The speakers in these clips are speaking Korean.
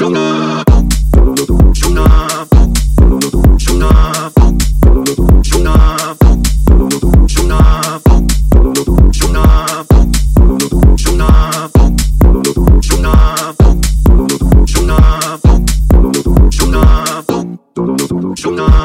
Sugar.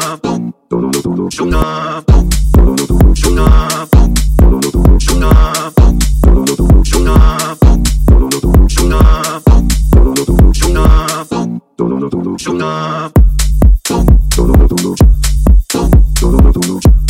Don't know, don't know.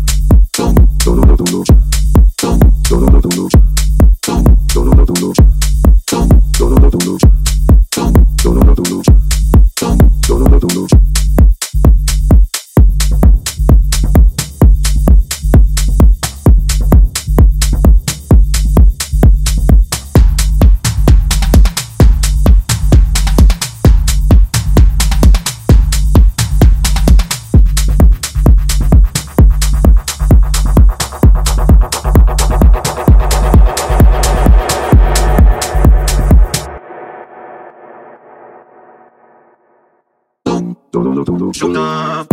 정답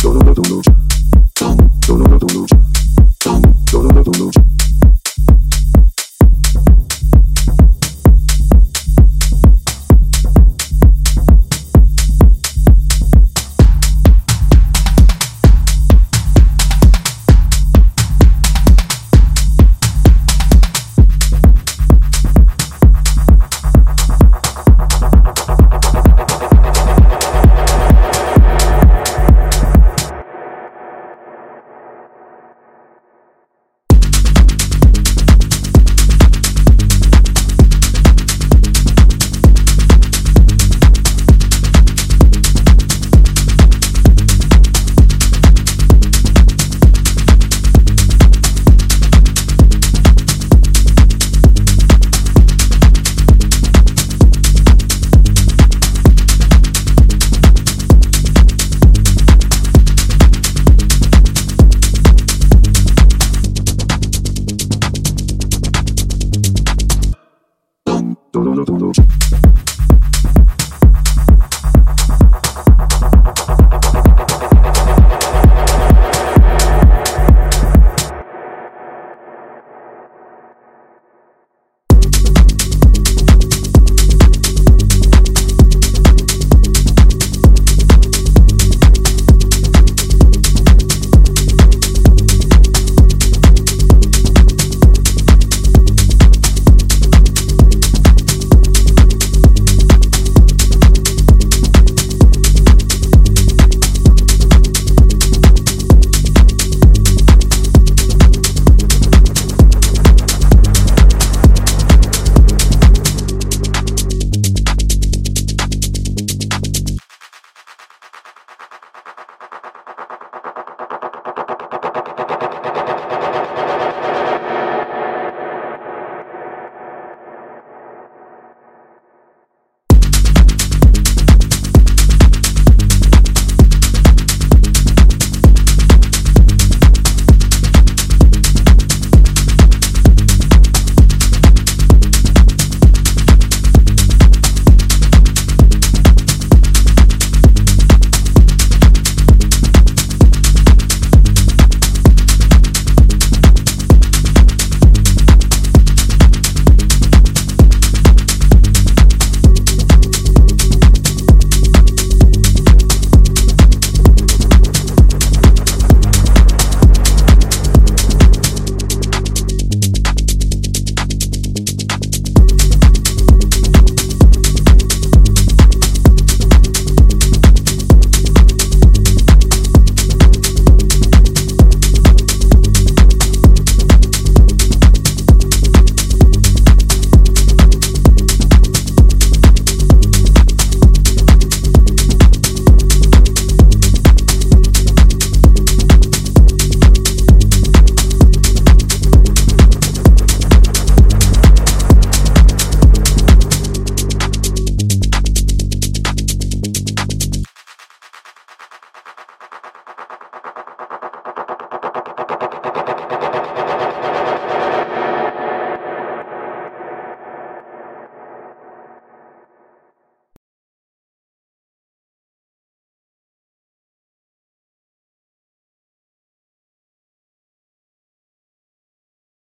Don't know the do, do, do.